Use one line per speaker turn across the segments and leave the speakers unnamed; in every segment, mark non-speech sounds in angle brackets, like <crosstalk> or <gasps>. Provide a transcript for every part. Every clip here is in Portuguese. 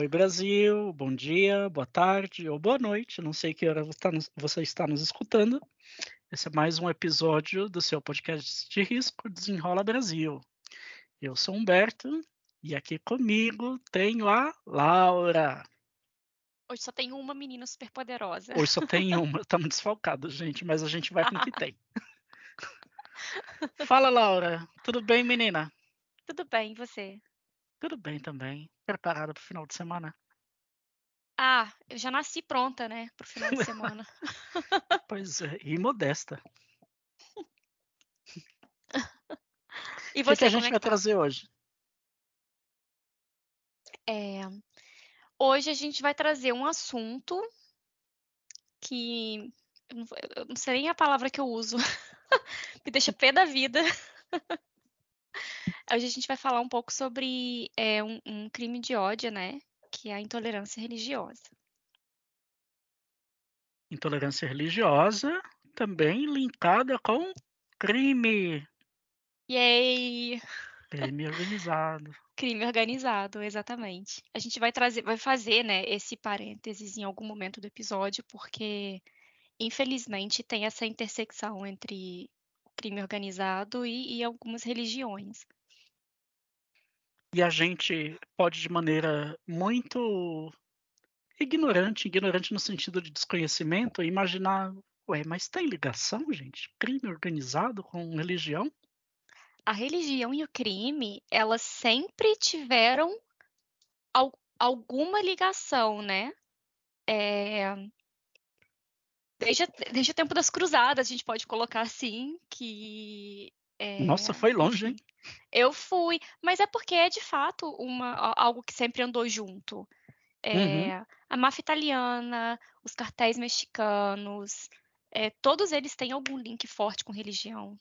Oi, Brasil, bom dia, boa tarde ou boa noite, não sei que hora você está nos escutando. Esse é mais um episódio do seu podcast de risco Desenrola Brasil. Eu sou Humberto e aqui comigo tenho a Laura.
Hoje só tem uma menina super poderosa.
Hoje só tem <laughs> uma, estamos desfalcados, gente, mas a gente vai com o que tem. <laughs> Fala, Laura. Tudo bem, menina?
Tudo bem, e você?
Tudo bem também. Preparada para o final de semana?
Ah, eu já nasci pronta, né, para o final de semana. <laughs>
pois é, e modesta. <laughs>
E você,
o que, que a gente
é
vai tá? trazer hoje?
É, hoje a gente vai trazer um assunto que eu não sei nem a palavra que eu uso, <laughs> me deixa pé da vida. Hoje a gente vai falar um pouco sobre é, um, um crime de ódio, né? Que é a intolerância religiosa.
Intolerância religiosa também linkada com crime.
Yay!
Crime organizado. <laughs>
Crime organizado, exatamente. A gente vai trazer, vai fazer, né, esse parênteses em algum momento do episódio, porque infelizmente tem essa intersecção entre crime organizado e, e algumas religiões.
E a gente pode, de maneira muito ignorante, ignorante no sentido de desconhecimento, imaginar, ué, mas tem ligação, gente? Crime organizado com religião?
A religião e o crime, elas sempre tiveram al alguma ligação, né? É, Desde, desde o tempo das cruzadas, a gente pode colocar assim, que.
É, Nossa, foi longe, hein?
Eu fui, mas é porque é de fato uma, algo que sempre andou junto. É, uhum. A máfia italiana, os cartéis mexicanos, é, todos eles têm algum link forte com religião.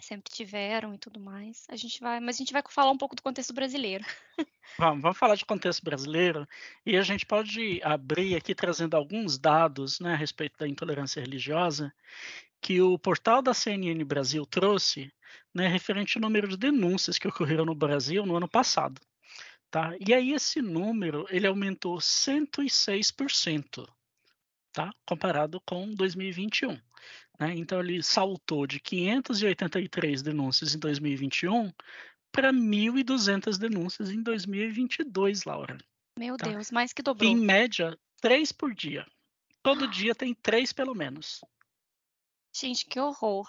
Sempre tiveram e tudo mais. A gente vai, mas a gente vai falar um pouco do contexto brasileiro. <laughs>
Vamos, vamos falar de contexto brasileiro e a gente pode abrir aqui trazendo alguns dados né, a respeito da intolerância religiosa que o portal da CNN Brasil trouxe né, referente ao número de denúncias que ocorreram no Brasil no ano passado. Tá? E aí esse número ele aumentou 106%, tá? comparado com 2021. Né? Então ele saltou de 583 denúncias em 2021 para 1.200 denúncias em 2022, Laura.
Meu tá? Deus, mais que dobrou.
Em média, três por dia. Todo ah. <gasps> dia tem três pelo menos.
Gente, que horror.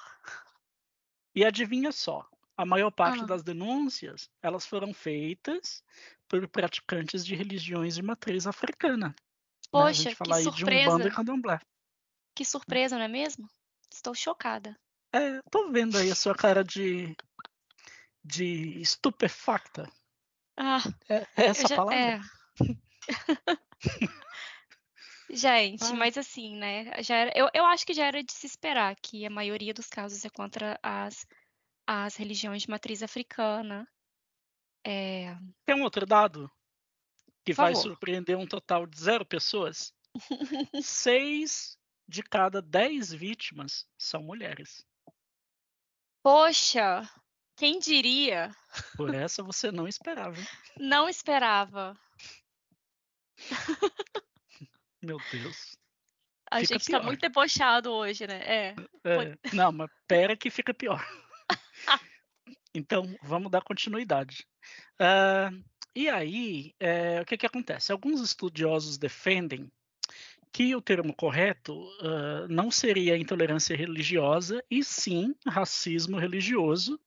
E adivinha só, a maior parte ah. das denúncias, elas foram feitas por praticantes de religiões de matriz africana.
Poxa, né? que surpresa.
De um e candomblé.
Que surpresa, não é mesmo? Estou chocada.
É, tô vendo aí a sua cara de de estupefacta.
Ah,
é, é essa já, palavra? É. <laughs>
Gente, ah. mas assim, né? Já era, eu, eu acho que já era de se esperar que a maioria dos casos é contra as, as religiões de matriz africana. É...
Tem um outro dado que vai surpreender um total de zero pessoas. <laughs> Seis de cada dez vítimas são mulheres.
Poxa, quem diria?
Por essa você não esperava.
Não esperava. <laughs>
Meu Deus.
A fica gente tá pior. tá muito debochado hoje, né? É.
é. Não, mas pera que fica pior. <laughs> então, vamos dar continuidade. Uh, e aí, é, o que, que acontece? Alguns estudiosos defendem que o termo correto uh, não seria intolerância religiosa, e sim racismo religioso,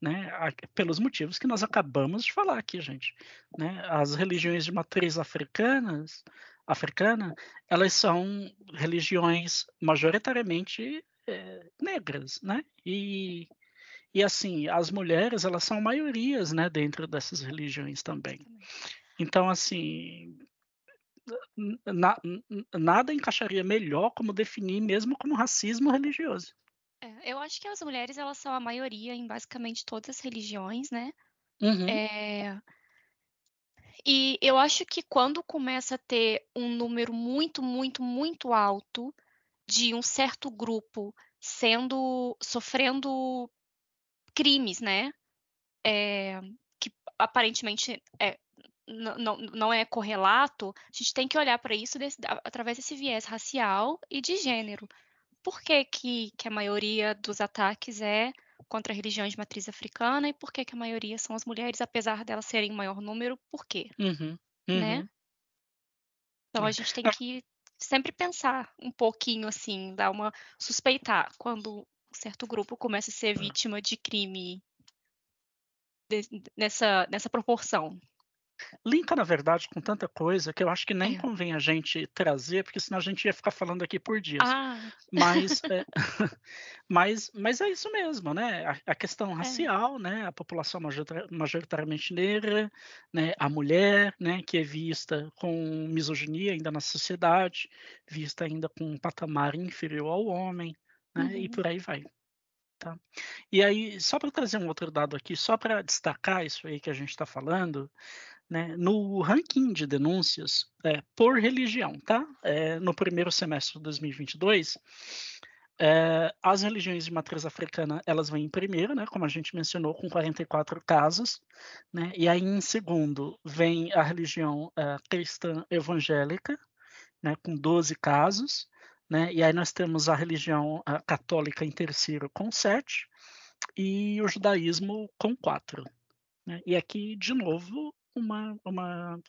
né, pelos motivos que nós acabamos de falar aqui, gente. Né? As religiões de matriz africanas, africana, elas são religiões majoritariamente é, negras, né? E, e assim, as mulheres, elas são maiorias, né, dentro dessas religiões também. Então, assim, na, nada encaixaria melhor como definir mesmo como racismo religioso.
É, eu acho que as mulheres elas são a maioria em basicamente todas as religiões, né?
Uhum.
É... E eu acho que quando começa a ter um número muito, muito, muito alto de um certo grupo sendo sofrendo crimes, né? É, que aparentemente é, não, não é correlato, a gente tem que olhar para isso desse, através desse viés racial e de gênero. Por que, que, que a maioria dos ataques é contra religiões de matriz africana e por que, que a maioria são as mulheres, apesar delas serem em maior número, por quê?
Uhum,
né?
uhum.
Então a gente tem que sempre pensar um pouquinho assim, dar uma suspeitar quando um certo grupo começa a ser vítima de crime de, nessa, nessa proporção.
Linka, na verdade, com tanta coisa que eu acho que nem
É.
convém a gente trazer, porque senão a gente ia ficar falando aqui por dias.
Ah,
Mas, <laughs> é, <laughs> mas, mas é isso mesmo, né? A, a questão
É.
racial, né? A população majorita- majoritariamente negra, né? A mulher, né? Que é vista com misoginia ainda na sociedade, vista ainda com um patamar inferior ao homem, né? E
Uhum.
por aí vai. Tá? E aí, só para trazer um outro dado aqui, só para destacar isso aí que a gente está falando, né, no ranking de denúncias é, por religião, tá? É, no primeiro semestre de 2022, é, as religiões de matriz africana elas vêm em primeiro, né, como a gente mencionou, com 44 casos, né, e aí em segundo vem a religião é, cristã evangélica, né, com 12 casos, né, e aí nós temos a religião a católica em terceiro com 7 e o judaísmo com 4. Né? E aqui, de novo, uma, uma,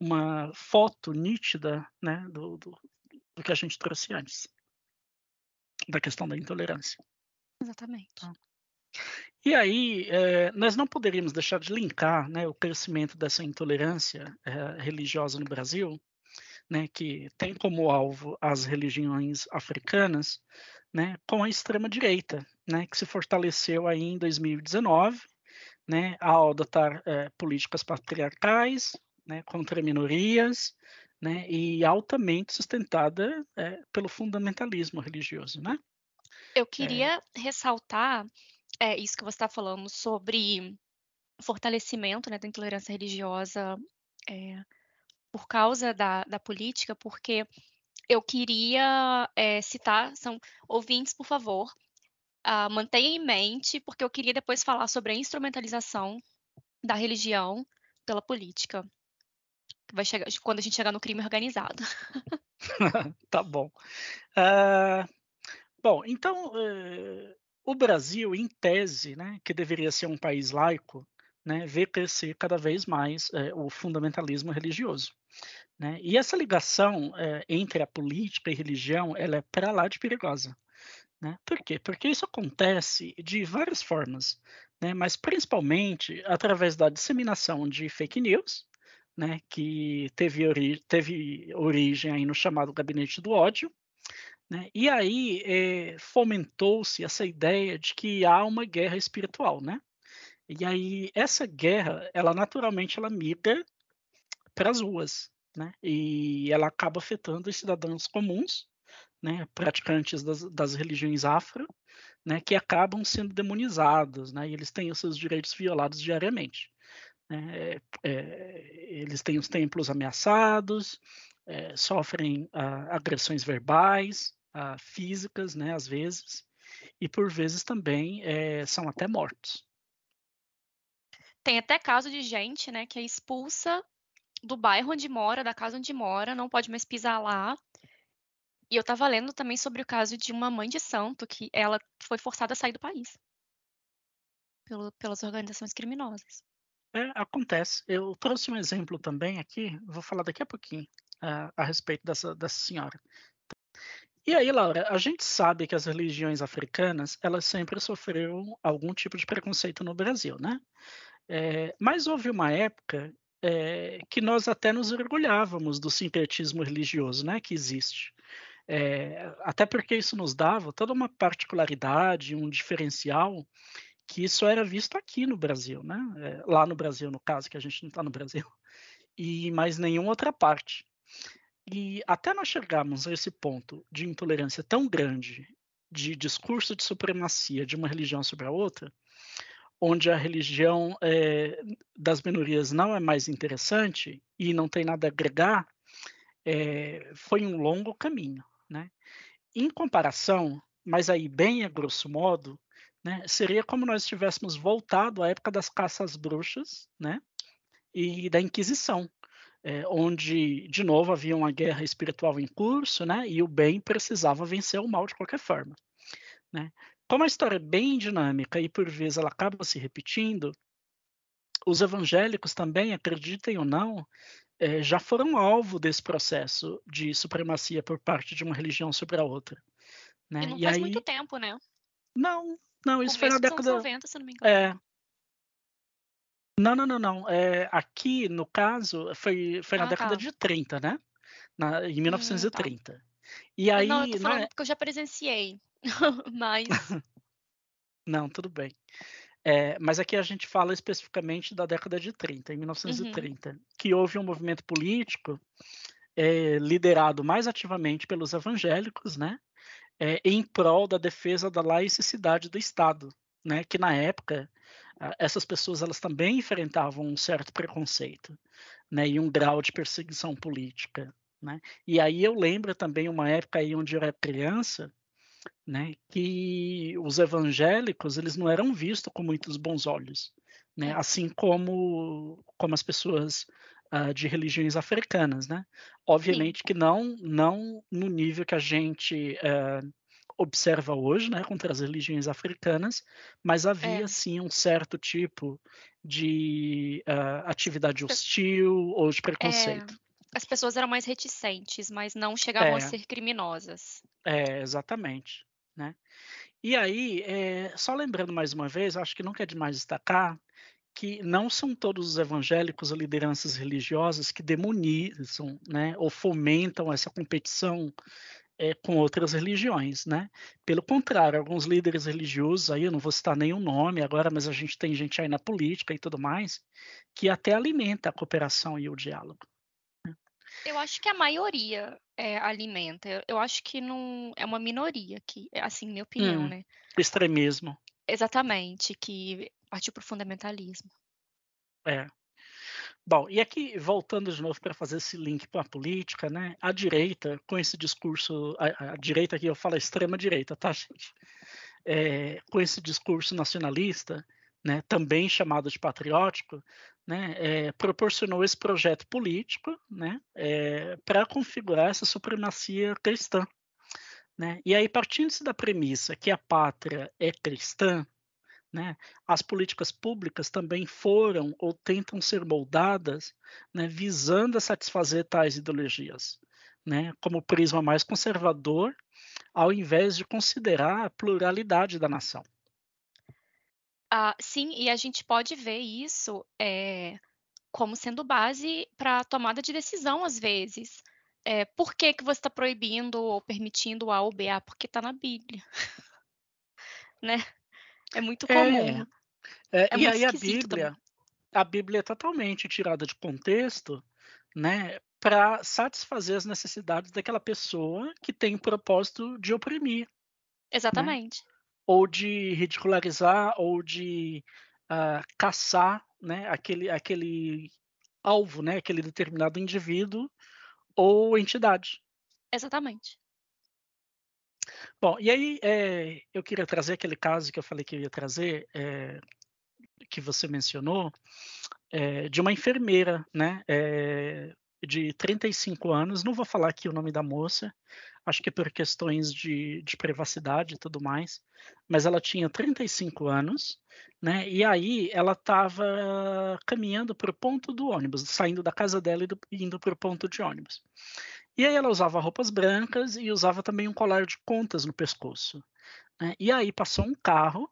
uma foto nítida né, do, do, do que a gente trouxe antes, da questão da intolerância.
exatamente.
E aí, eh, nós não poderíamos deixar de linkar né, o crescimento dessa intolerância eh, religiosa no Brasil, né, que tem como alvo as religiões africanas, né, com a extrema-direita, né, que se fortaleceu aí em 2019, né, ao adotar eh, políticas patriarcais né, contra minorias, né, e altamente sustentada eh, pelo fundamentalismo religioso, né?
Eu queria ressaltar é, isso que você está falando sobre fortalecimento né, da intolerância religiosa é, por causa da, da política, porque eu queria é, citar, são ouvintes, por favor, ah, mantenha em mente, porque eu queria depois falar sobre a instrumentalização da religião pela política. Vai chegar, quando a gente chegar no crime organizado. <laughs>
tá bom. Ah, bom, então, eh, o Brasil, em tese, né, que deveria ser um país laico, né, vê crescer cada vez mais eh, o fundamentalismo religioso. Né? E essa ligação eh, entre a política e religião, ela é para lá de perigosa. Né? Por quê? Porque isso acontece de várias formas, né? mas principalmente através da disseminação de fake news, né? que teve, ori teve origem aí no chamado gabinete do ódio, né? e aí eh, fomentou-se essa ideia de que há uma guerra espiritual, né? E aí essa guerra, ela naturalmente ela migra para as ruas, né? E ela acaba afetando os cidadãos comuns, né? Praticantes das, das religiões afro, né? Que acabam sendo demonizados, né? E eles têm os seus direitos violados diariamente. Né? É, é, eles têm os templos ameaçados, é, sofrem ah, agressões verbais, ah, físicas, né? Às vezes, e por vezes também é, são até mortos.
Tem até caso de gente, né, que é expulsa do bairro onde mora, da casa onde mora, não pode mais pisar lá. E eu tava lendo também sobre o caso de uma mãe de santo que ela foi forçada a sair do país pelo, pelas organizações criminosas.
É, acontece. Eu trouxe um exemplo também aqui, vou falar daqui a pouquinho uh, a respeito dessa, dessa senhora. E aí, Laura, a gente sabe que as religiões africanas, elas sempre sofreram algum tipo de preconceito no Brasil, né? É, mas houve uma época é, que nós até nos orgulhávamos do sincretismo religioso, né, que existe. É, até porque isso nos dava toda uma particularidade, um diferencial que isso era visto aqui no Brasil, né? É, lá no Brasil, no caso, que a gente não está no Brasil, <laughs> e mais nenhuma outra parte. E até nós chegarmos a esse ponto de intolerância tão grande, de discurso de supremacia de uma religião sobre a outra, onde a religião é, das minorias não é mais interessante e não tem nada a agregar, é, foi um longo caminho. Né? Em comparação, mas aí bem a grosso modo, né, seria como nós tivéssemos voltado à época das caças bruxas, né? e da Inquisição, é, onde, de novo, havia uma guerra espiritual em curso, né, e o bem precisava vencer o mal de qualquer forma. Né? Como a história é bem dinâmica e, por vezes, ela acaba se repetindo, os evangélicos também, acreditem ou não, é, já foram alvo desse processo de supremacia por parte de uma religião sobre a outra. Né?
E não e faz aí... muito tempo, né?
Não, não, isso foi na década.
90, se não me engano.
É, não, não, não, não. É, aqui, no caso, foi, foi na ah, década tá. de 30, né? Na, em 1930. Hum, tá. E aí.
Não, eu tô falando né? porque eu já presenciei. <laughs> mas. <laughs>
não, tudo bem. É, mas aqui a gente fala especificamente da década de 30, em 1930, uhum. que houve um movimento político é, liderado mais ativamente pelos evangélicos, né? É, em prol da defesa da laicidade do Estado, né? Que na época essas pessoas elas também enfrentavam um certo preconceito, né, e um grau de perseguição política, né? E aí eu lembro também uma época aí onde eu era criança, né, que os evangélicos eles não eram vistos com muitos bons olhos, né? É. Assim como como as pessoas uh, de religiões africanas, né? Obviamente Sim. que não não no nível que a gente uh, observa hoje, né, contra as religiões africanas, mas havia é. sim um certo tipo de uh, atividade hostil ou de preconceito.
As pessoas eram mais reticentes, mas não chegavam a é. ser criminosas.
É, exatamente. Né? E aí, é, só lembrando mais uma vez, acho que nunca é demais destacar que não são todos os evangélicos ou lideranças religiosas que demonizam né, ou fomentam essa competição é, com outras religiões, né? Pelo contrário, alguns líderes religiosos, aí eu não vou citar nenhum nome agora, mas a gente tem gente aí na política e tudo mais, que até alimenta a cooperação e o diálogo.
Eu acho que a maioria é, alimenta. Eu, eu, acho que não é uma minoria que, é, assim, minha opinião, hum, né?
Extremismo.
Exatamente, que partiu para o fundamentalismo.
É. Bom, e aqui, voltando de novo para fazer esse link para a política, né? A direita, com esse discurso, a, a direita aqui eu falo a extrema-direita, tá, gente? É, com esse discurso nacionalista, né, também chamado de patriótico, né, é, proporcionou esse projeto político né, é, para configurar essa supremacia cristã. Né? E aí, partindo-se da premissa que a pátria é cristã, né? As políticas públicas também foram ou tentam ser moldadas né, visando a satisfazer tais ideologias, como prisma mais conservador, ao invés de considerar a pluralidade da nação.
Ah, sim, e a gente pode ver isso é, como sendo base para a tomada de decisão, às vezes. É, por que, que você está proibindo ou permitindo A ou B? Ah, porque está na Bíblia. <laughs> né? É muito comum.
É, é, é e aí a Bíblia, também. a Bíblia é totalmente tirada de contexto, né, para satisfazer as necessidades daquela pessoa que tem o propósito de oprimir. Né?
Exatamente.
Né? Ou de ridicularizar, ou de uh, caçar, né, aquele, aquele alvo, né, aquele determinado indivíduo ou entidade.
Exatamente.
Bom, e aí é, eu queria trazer aquele caso que eu falei que eu ia trazer, é, que você mencionou, é, de uma enfermeira, né, de 35 anos, não vou falar aqui o nome da moça, acho que por questões de, de privacidade e tudo mais, mas ela tinha 35 anos, né, e aí ela estava caminhando para o ponto do ônibus, saindo da casa dela e indo para o ponto de ônibus. E aí ela usava roupas brancas e usava também um colar de contas no pescoço. Né? E aí passou um carro,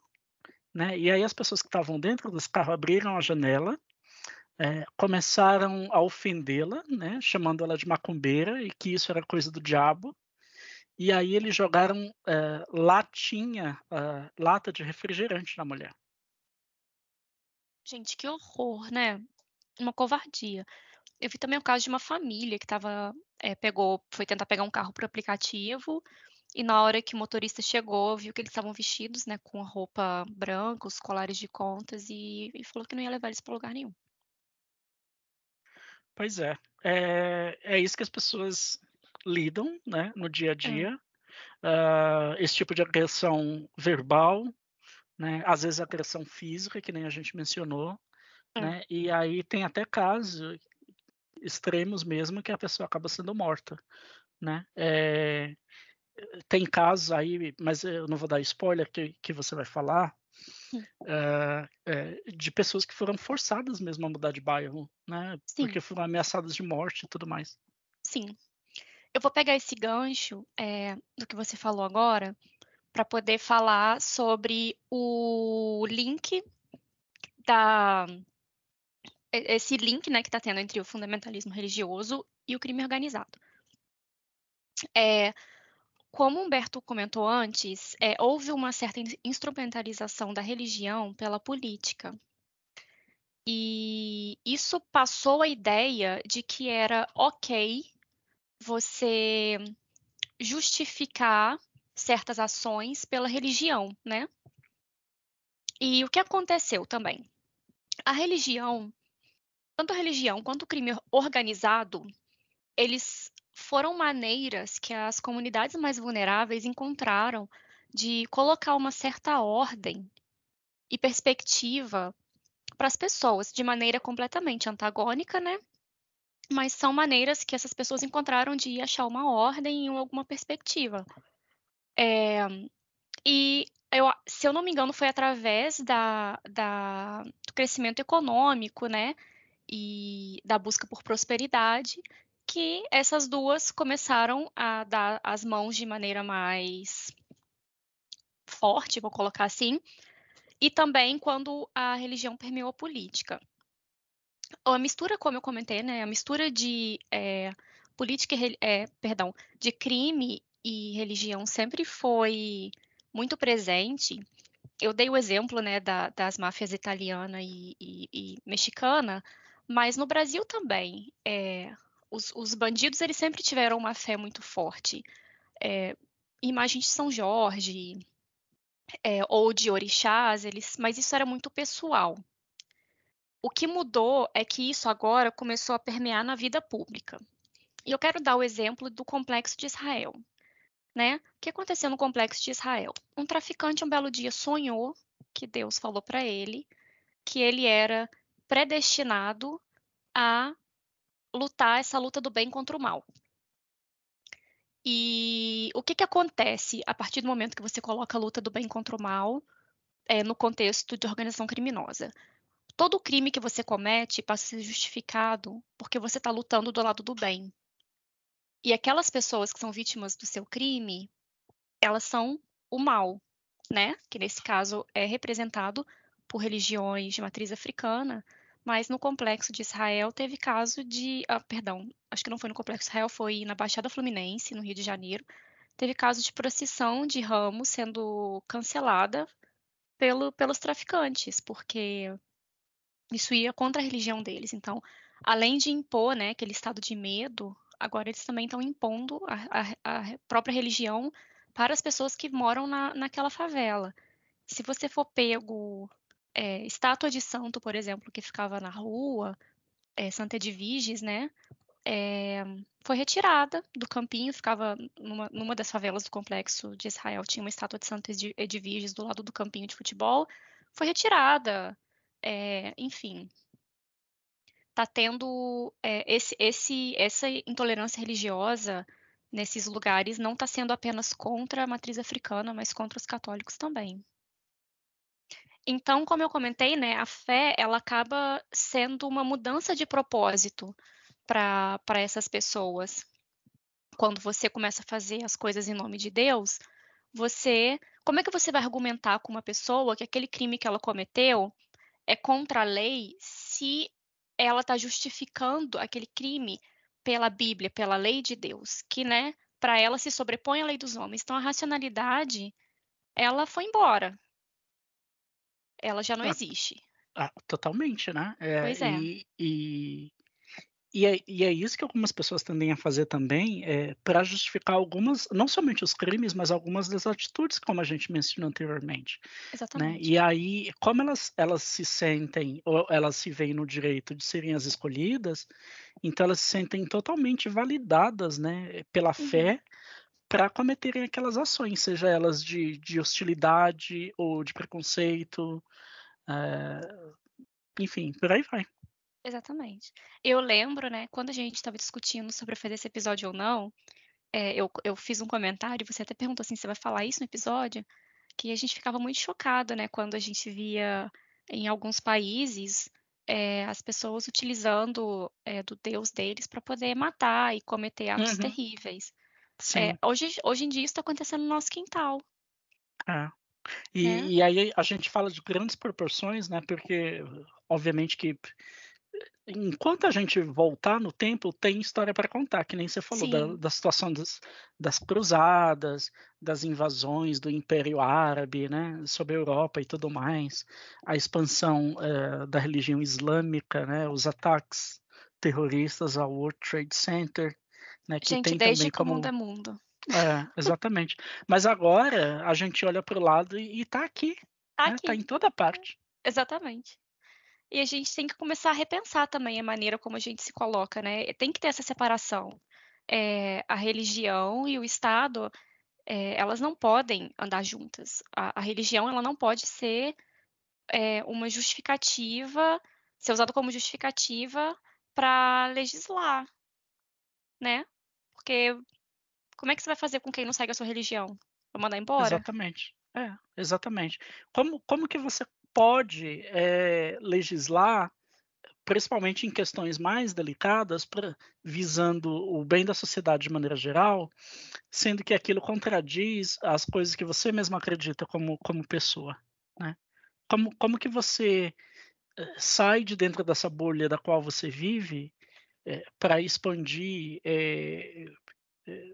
né? E aí as pessoas que estavam dentro desse carro abriram a janela, é, começaram a ofendê-la, né? Chamando ela de macumbeira e que isso era coisa do diabo. E aí eles jogaram é, latinha, é, lata de refrigerante na mulher.
Gente, que horror, né? Uma covardia. Eu vi também o caso de uma família que tava, é, pegou, foi tentar pegar um carro por aplicativo, e na hora que o motorista chegou, viu que eles estavam vestidos, né, com roupa branca, os colares de contas, e, e falou que não ia levar eles para lugar nenhum.
Pois é. é. É isso que as pessoas lidam, né, no dia a é. dia. É. Uh, esse tipo de agressão verbal, né, às vezes agressão física, que nem a gente mencionou, hum. né? E aí tem até casos extremos mesmo que a pessoa acaba sendo morta, né? É, tem casos aí, mas eu não vou dar spoiler que, que você vai falar, é, de pessoas que foram forçadas mesmo a mudar de bairro, né? Sim. Porque foram ameaçadas de morte e tudo mais.
Sim. Eu vou pegar esse gancho é, do que você falou agora para poder falar sobre o link da esse link né, que está tendo entre o fundamentalismo religioso e o crime organizado. É, como Humberto comentou antes, é, houve uma certa instrumentalização da religião pela política. E isso passou a ideia de que era ok você justificar certas ações pela religião, né? E o que aconteceu também? A religião, tanto a religião quanto o crime organizado, eles foram maneiras que as comunidades mais vulneráveis encontraram de colocar uma certa ordem e perspectiva para as pessoas, de maneira completamente antagônica, né? Mas são maneiras que essas pessoas encontraram de achar uma ordem e alguma perspectiva. É, e eu, se eu não me engano, foi através da, da, do crescimento econômico, né? E da busca por prosperidade que essas duas começaram a dar as mãos de maneira mais forte, vou colocar assim, e também quando a religião permeou a política. A mistura, como eu comentei, né, a mistura de é, política, é, perdão, de crime e religião sempre foi muito presente. Eu dei o exemplo, né, da, das máfias italiana e, e, e, mexicana, mas no Brasil também, é, os, os, bandidos eles sempre tiveram uma fé muito forte. É, imagens de São Jorge é, ou de orixás, eles, mas isso era muito pessoal. O que mudou é que isso agora começou a permear na vida pública. E eu quero dar o exemplo do complexo de Israel. Né? O que aconteceu no complexo de Israel? Um traficante um belo dia sonhou que Deus falou para ele que ele era predestinado a lutar essa luta do bem contra o mal. E o que, que acontece a partir do momento que você coloca a luta do bem contra o mal é, no contexto de organização criminosa? Todo crime que você comete passa a ser justificado porque você está lutando do lado do bem. E aquelas pessoas que são vítimas do seu crime, elas são o mal, né? Que nesse caso é representado por religiões de matriz africana, mas no complexo de Israel teve caso de. Ah, perdão, acho que não foi no complexo de Israel, foi na Baixada Fluminense, no Rio de Janeiro. Teve caso de procissão de ramos sendo cancelada pelo, pelos traficantes, porque isso ia contra a religião deles. Então, além de impor né, aquele estado de medo, agora eles também estão impondo a, a, a própria religião para as pessoas que moram na, naquela favela. Se você for pego é, estátua de santo, por exemplo, que ficava na rua, é, Santa Edviges, né? É, foi retirada do campinho, ficava numa, numa, das favelas do complexo de Israel, tinha uma estátua de Santa Edviges do lado do campinho de futebol, foi retirada, é, enfim. Está tendo é, esse, esse, essa intolerância religiosa nesses lugares não está sendo apenas contra a matriz africana, mas contra os católicos também. Então, como eu comentei, né, a fé ela acaba sendo uma mudança de propósito para essas pessoas. Quando você começa a fazer as coisas em nome de Deus, você, como é que você vai argumentar com uma pessoa que aquele crime que ela cometeu é contra a lei se ela está justificando aquele crime pela Bíblia, pela lei de Deus, que, né, para ela se sobrepõe à lei dos homens. Então a racionalidade ela foi embora ela já não ah, existe.
Ah, totalmente, né?
É, pois é.
E, e, e, é. e, é, isso que algumas pessoas tendem a fazer também, é, para justificar algumas, não somente os crimes, mas algumas das atitudes, como a gente mencionou anteriormente. Né?
Exatamente. Né?
E aí, como elas, elas se sentem, ou elas se veem no direito de serem as escolhidas, então elas se sentem totalmente validadas né, pela uhum. fé para cometerem aquelas ações, seja elas de, de hostilidade ou de preconceito, é, enfim, por aí vai.
Exatamente. Eu lembro, né, quando a gente estava discutindo sobre fazer esse episódio ou não, é, eu, eu fiz um comentário, você até perguntou assim, você vai falar isso no episódio? Que a gente ficava muito chocado, né, quando a gente via em alguns países é, as pessoas utilizando é, do Deus deles para poder matar e cometer atos
Uhum.
terríveis.
Sim.
É, hoje, hoje em dia isso está acontecendo no nosso quintal.
É. E,
né?
e aí a gente fala de grandes proporções, né? Porque, obviamente, que enquanto a gente voltar no tempo, tem história para contar, que nem você falou, da, da situação das, das cruzadas, das invasões do Império Árabe, né? Sobre a Europa e tudo mais, a expansão eh, da religião islâmica, né? Os ataques terroristas ao World Trade Center, né? Que
Gente,
tem
desde
também como
mundo é mundo.
é, exatamente. Mas agora a gente olha para o lado e, e tá aqui,
Tá
né?
aqui.
Tá em toda parte.
Exatamente. E a gente tem que começar a repensar também a maneira como a gente se coloca, né? Tem que ter essa separação. É, a religião e o Estado, é, elas não podem andar juntas. A, a religião, ela não pode ser é, uma justificativa, ser usada como justificativa para legislar, né? Porque como é que você vai fazer com quem não segue a sua religião? Vai mandar embora?
Exatamente. É, exatamente. Como, como que você pode é, legislar, principalmente em questões mais delicadas, pra, visando o bem da sociedade de maneira geral, sendo que aquilo contradiz as coisas que você mesmo acredita como, como pessoa, né? Como, como que você eh, sai de dentro dessa bolha da qual você vive é, para expandir é, é,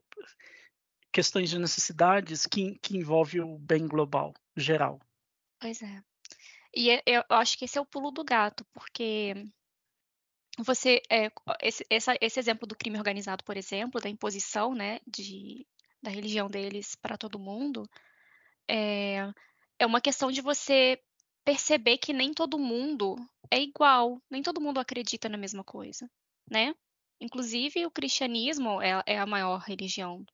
questões de necessidades que, que o bem global, geral.
Pois é. E é- eu acho que esse é o pulo do gato, porque você esse, essa- esse exemplo do crime organizado, por exemplo, da imposição, né, de, da religião deles para todo mundo, é, é uma questão de você perceber que nem todo mundo é igual, nem todo mundo acredita na mesma coisa, né? Inclusive o cristianismo é, é a maior religião,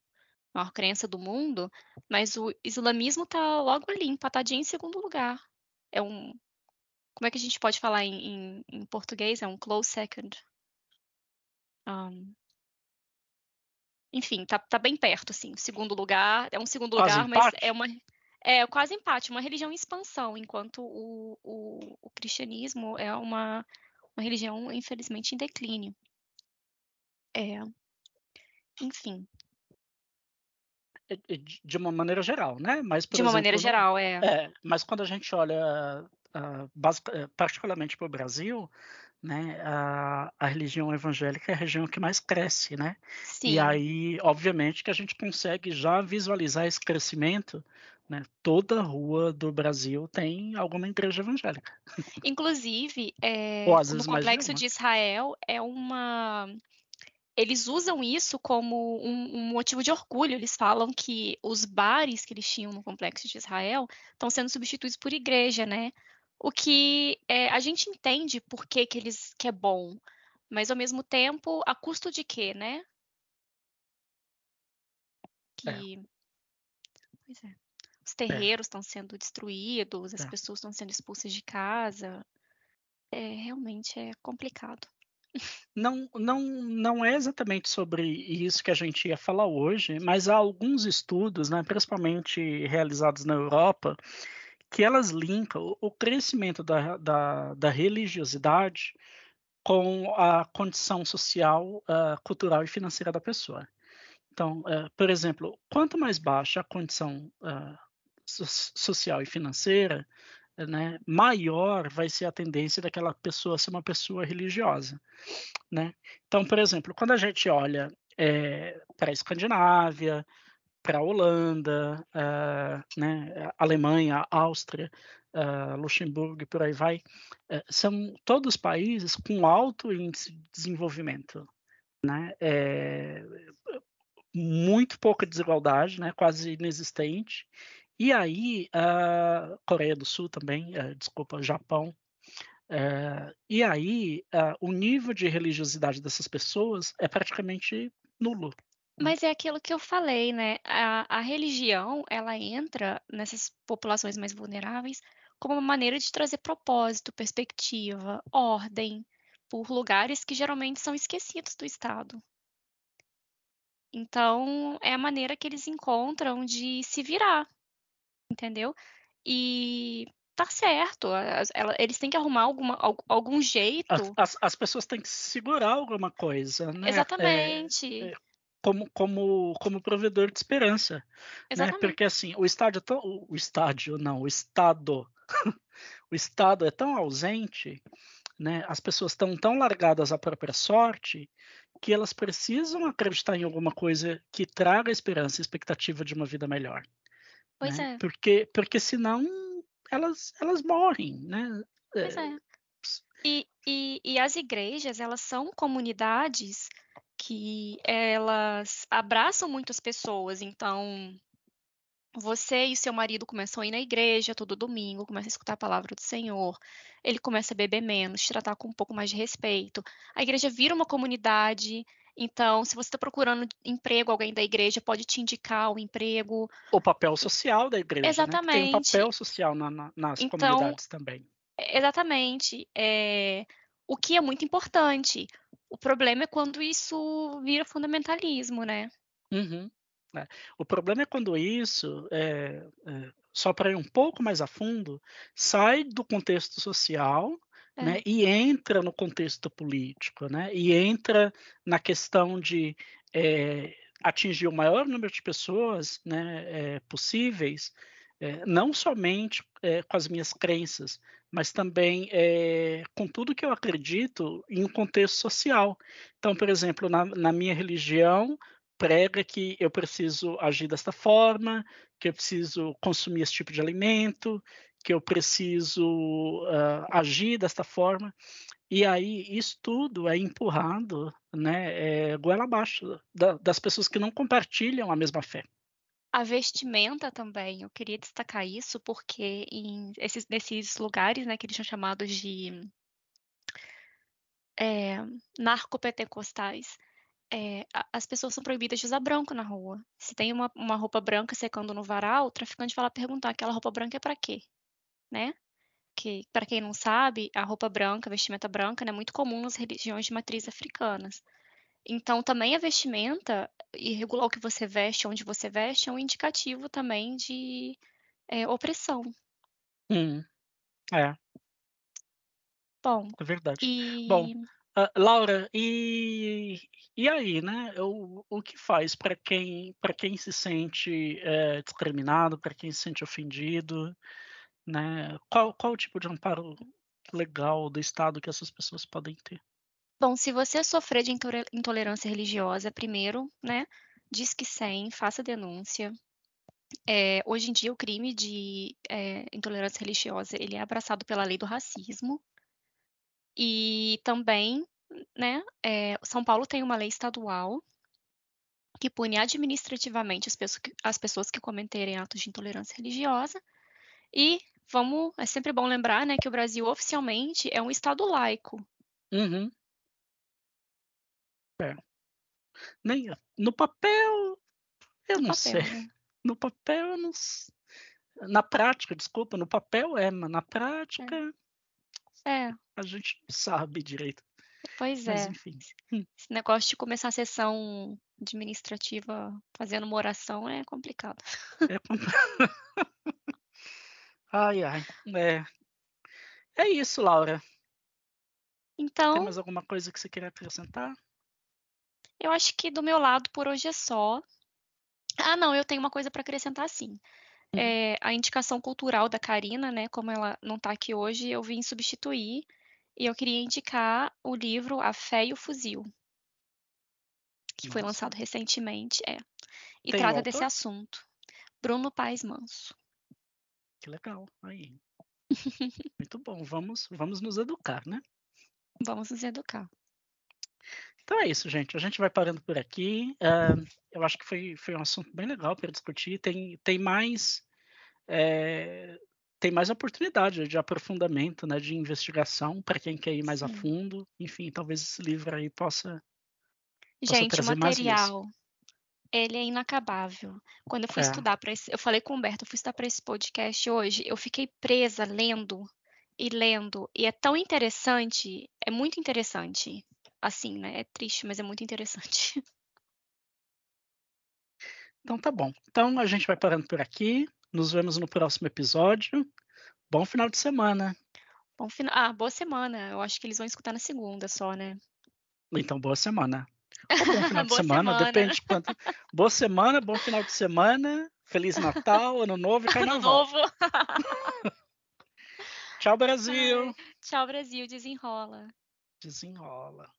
a maior crença do mundo, mas o islamismo tá logo ali, empatadinho em segundo lugar. É um, como é que a gente pode falar em, em, em português? É um close second. Um, enfim, tá, tá bem perto, assim. Segundo lugar, é um segundo
Quase
lugar, mas
empate?
é uma. É quase empate, uma religião em expansão, enquanto o, o, o cristianismo é uma, uma religião, infelizmente, em declínio. É, enfim,
É, é, De uma maneira geral, né? Mas,
de uma maneira
exemplo, no-
geral, é.
É, mas quando a gente olha, ah, basic- eh, particularmente para o Brasil, né, a, a religião evangélica é a região que mais cresce, né? E
Sim,
aí, obviamente, que a gente consegue já visualizar esse crescimento, né? Toda rua do Brasil tem alguma igreja evangélica,
inclusive, é, no
de
complexo de Israel é uma. Eles usam isso como um, um motivo de orgulho. Eles falam que os bares que eles tinham no complexo de Israel estão sendo substituídos por igreja, né? O que é, a gente entende por que, que eles que é bom, mas ao mesmo tempo, a custo de quê, né?
É,
Que, pois é. Os terreiros estão sendo destruídos, as
é.
pessoas estão sendo expulsas de casa. É, realmente é complicado.
Não, não, não é exatamente sobre isso que a gente ia falar hoje, mas há alguns estudos, né, principalmente realizados na Europa, que elas linkam o- crescimento da, da, da religiosidade com a condição social, ah, cultural e financeira da pessoa. Então, eh, por exemplo, quanto mais baixa a condição so- social e financeira, né, maior vai ser a tendência daquela pessoa ser uma pessoa religiosa, né? Então, por exemplo, quando a gente olha para a Escandinávia, para a Holanda, ah, né, Alemanha, Áustria, ah, Luxemburgo por aí vai, eh, são todos países com alto índice de desenvolvimento, né? Eh, muito pouca desigualdade, né? Quase inexistente. E aí, a Coreia do Sul também, eh, desculpa, Japão. eh, e aí, ah, o nível de religiosidade dessas pessoas é praticamente nulo. né?
Mas é aquilo que eu falei, né? A, a religião, ela entra nessas populações mais vulneráveis como uma maneira de trazer propósito, perspectiva, ordem, por lugares que geralmente são esquecidos do Estado. Então, é a maneira que eles encontram de se virar, entendeu? E tá certo, eles têm que arrumar alguma, algum jeito.
As, as, as pessoas têm que segurar alguma coisa, né?
Exatamente.
É, é, como, como, como provedor de esperança. Né? Exatamente. Né? Porque assim, o estádio, tão, o estádio, não, o Estado, <laughs> o Estado é tão ausente, né? As pessoas estão tão largadas à própria sorte que elas precisam acreditar em alguma coisa que traga esperança e expectativa de uma vida melhor.
Pois
né?
é.
Porque, porque senão elas, elas morrem, né?
Pois é. é. E, e, e as igrejas, elas são comunidades que elas abraçam muitas pessoas, então você e seu marido começam a ir na igreja todo domingo, começam a escutar a palavra do Senhor, ele começa a beber menos, tratar com um pouco mais de respeito. A igreja vira uma comunidade, então, se você está procurando emprego, alguém da igreja pode te indicar o emprego.
O papel social da igreja.
Exatamente.
Né? Tem um papel social na, na, nas então, comunidades também.
Exatamente. É, o que é muito importante. O problema é quando isso vira fundamentalismo, né?
Uhum. É. O problema é quando isso, é, é, só para ir um pouco mais a fundo, sai do contexto social é. né, e entra no contexto político, né, e entra na questão de é, atingir o maior número de pessoas né, é, possíveis, não somente com as minhas crenças, mas também com tudo que eu acredito em um contexto social. Então, por exemplo, na, na minha religião, prega que eu preciso agir desta forma, que eu preciso consumir esse tipo de alimento, que eu preciso uh, agir desta forma. E aí isso tudo é empurrado, né, é, goela abaixo da, das pessoas que não compartilham a mesma fé.
A vestimenta também, eu queria destacar isso porque em esses, nesses lugares, né, que eles são chamados de é, narcopentecostais, é, as pessoas são proibidas de usar branco na rua. Se tem uma, uma roupa branca secando no varal, o traficante vai lá perguntar: aquela roupa branca é para quê? Né? Que, para quem não sabe, a roupa branca, a vestimenta branca, né, é muito comum nas religiões de matriz africanas. Então, também a vestimenta e regular o que você veste, onde você veste, é um indicativo também de é, opressão.
Hum, é.
Bom.
É verdade.
E...
Bom, Uh, Laura, e, e aí, né? O, o que faz para quem, quem se sente é, discriminado, para quem se sente ofendido, né? Qual, qual o tipo de amparo legal do Estado que essas pessoas podem ter?
Bom, se você sofrer de intolerância religiosa, primeiro, né? Diz que sim, faça denúncia. É, hoje em dia, o crime de é, intolerância religiosa ele é abraçado pela lei do racismo, e também, né, é, São Paulo tem uma lei estadual que pune administrativamente as pessoas, que, as pessoas que cometerem atos de intolerância religiosa. E vamos, é sempre bom lembrar, né, que o Brasil oficialmente é um estado laico.
Uhum. É. Nem, no papel, eu no não papel, sei. Né? <laughs> No papel, eu não Na prática, desculpa, no papel é, mas na prática. É.
É.
A gente não sabe direito.
Pois Mas, é. enfim. Esse negócio de começar a sessão administrativa fazendo uma oração é complicado.
É complicado. <laughs> ai, ai. É. é isso, Laura.
Então.
Tem mais alguma coisa que você queria acrescentar?
Eu acho que do meu lado por hoje é só. Ah, não, eu tenho uma coisa para acrescentar sim. É, a indicação cultural da Karina, né? Como ela não está aqui hoje, eu vim substituir. E eu queria indicar o livro A Fé e o Fuzil, que foi lançado recentemente, é. E Tem trata desse assunto. Bruno Paes Manso.
Que legal, aí. Muito bom, vamos, vamos nos educar, né?
Vamos nos educar.
Então é isso, gente. A gente vai parando por aqui. Uh, eu acho que foi, foi um assunto bem legal para discutir. Tem, tem mais é, tem mais oportunidade de aprofundamento, né, de investigação para quem quer ir mais Sim. a fundo. Enfim, talvez esse livro aí possa,
possa Gente,
trazer
material. Ele é inacabável. Quando eu fui
É.
estudar para esse eu falei com o Humberto, eu fui estudar para esse podcast hoje, eu fiquei presa lendo e lendo, e é tão interessante, é muito interessante. Assim, né, é triste, mas é muito interessante. <laughs>
Então tá bom. Então a gente vai parando por aqui. Nos vemos no próximo episódio. Bom final de semana.
Bom final ah, boa semana. Eu acho que eles vão escutar na segunda só, né.
Então boa semana. <laughs> Ou bom final de
Boa
semana,
semana.
depende de quanto. Boa semana, bom final de semana. Feliz Natal, Ano Novo e <laughs>
Ano
Carnaval.
novo.
Tchau, Brasil.
Tchau, Brasil, desenrola.
Desenrola.